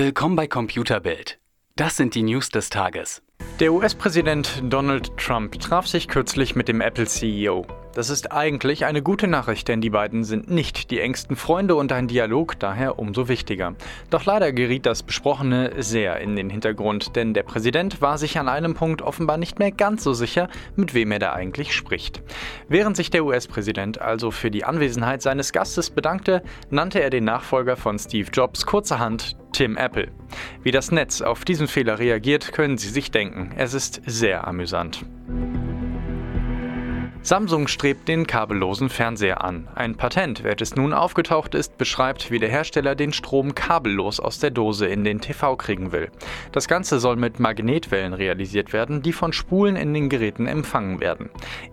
Willkommen bei Computerbild. Das sind die News des Tages. Der US-Präsident Donald Trump traf sich kürzlich mit dem Apple-CEO. Das ist eigentlich eine gute Nachricht, denn die beiden sind nicht die engsten Freunde und ein Dialog daher umso wichtiger. Doch leider geriet das Besprochene sehr in den Hintergrund, denn der Präsident war sich an einem Punkt offenbar nicht mehr ganz so sicher, mit wem er da eigentlich spricht. Während sich der US-Präsident also für die Anwesenheit seines Gastes bedankte, nannte er den Nachfolger von Steve Jobs kurzerhand Tim Apple. Wie das Netz auf diesen Fehler reagiert, können Sie sich denken. Es ist sehr amüsant. Samsung strebt den kabellosen Fernseher an. Ein Patent, welches nun aufgetaucht ist, beschreibt, wie der Hersteller den Strom kabellos aus der Dose in den TV kriegen will. Das Ganze soll mit Magnetwellen realisiert werden, die von Spulen in den Geräten empfangen werden.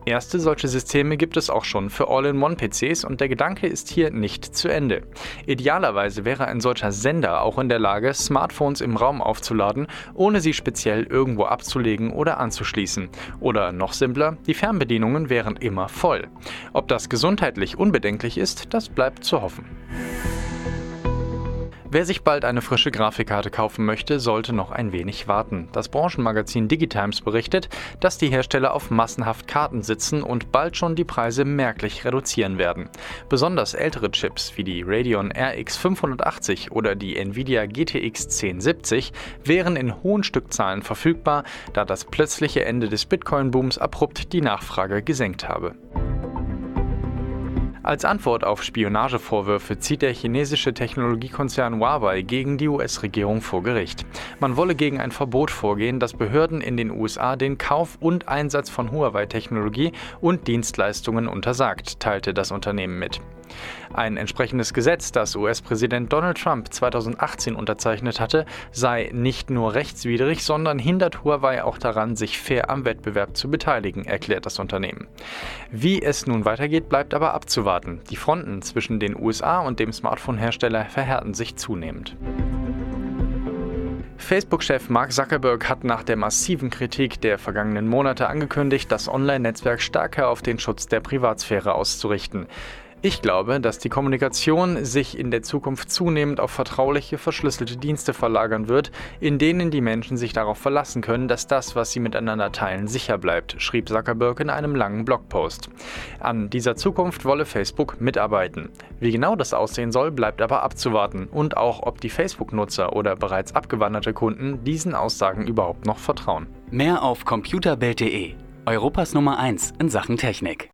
Erste solche Systeme gibt es auch schon für All-in-One-PCs und der Gedanke ist hier nicht zu Ende. Idealerweise wäre ein solcher Sender auch in der Lage, Smartphones im Raum aufzuladen, ohne sie speziell irgendwo abzulegen oder anzuschließen. Oder noch simpler, die Fernbedienungen wären wären immer voll. Ob das gesundheitlich unbedenklich ist, das bleibt zu hoffen. Wer sich bald eine frische Grafikkarte kaufen möchte, sollte noch ein wenig warten. Das Branchenmagazin Digitimes berichtet, dass die Hersteller auf massenhaft Karten sitzen und bald schon die Preise merklich reduzieren werden. Besonders ältere Chips wie die Radeon RX 580 oder die Nvidia GTX 1070 wären in hohen Stückzahlen verfügbar, da das plötzliche Ende des Bitcoin-Booms abrupt die Nachfrage gesenkt habe. Als Antwort auf Spionagevorwürfe zieht der chinesische Technologiekonzern Huawei gegen die US-Regierung vor Gericht. Man wolle gegen ein Verbot vorgehen, das Behörden in den USA den Kauf und Einsatz von Huawei-Technologie und Dienstleistungen untersagt, teilte das Unternehmen mit. Ein entsprechendes Gesetz, das US-Präsident Donald Trump 2018 unterzeichnet hatte, sei nicht nur rechtswidrig, sondern hindert Huawei auch daran, sich fair am Wettbewerb zu beteiligen, erklärt das Unternehmen. Wie es nun weitergeht, bleibt aber abzuwarten. Die Fronten zwischen den USA und dem Smartphone-Hersteller verhärten sich zunehmend. Facebook-Chef Mark Zuckerberg hat nach der massiven Kritik der vergangenen Monate angekündigt, das Online-Netzwerk stärker auf den Schutz der Privatsphäre auszurichten. Ich glaube, dass die Kommunikation sich in der Zukunft zunehmend auf vertrauliche, verschlüsselte Dienste verlagern wird, in denen die Menschen sich darauf verlassen können, dass das, was sie miteinander teilen, sicher bleibt, schrieb Zuckerberg in einem langen Blogpost. An dieser Zukunft wolle Facebook mitarbeiten. Wie genau das aussehen soll, bleibt aber abzuwarten und auch, ob die Facebook-Nutzer oder bereits abgewanderte Kunden diesen Aussagen überhaupt noch vertrauen. Mehr auf computerbild.de, Europas Nummer 1 in Sachen Technik.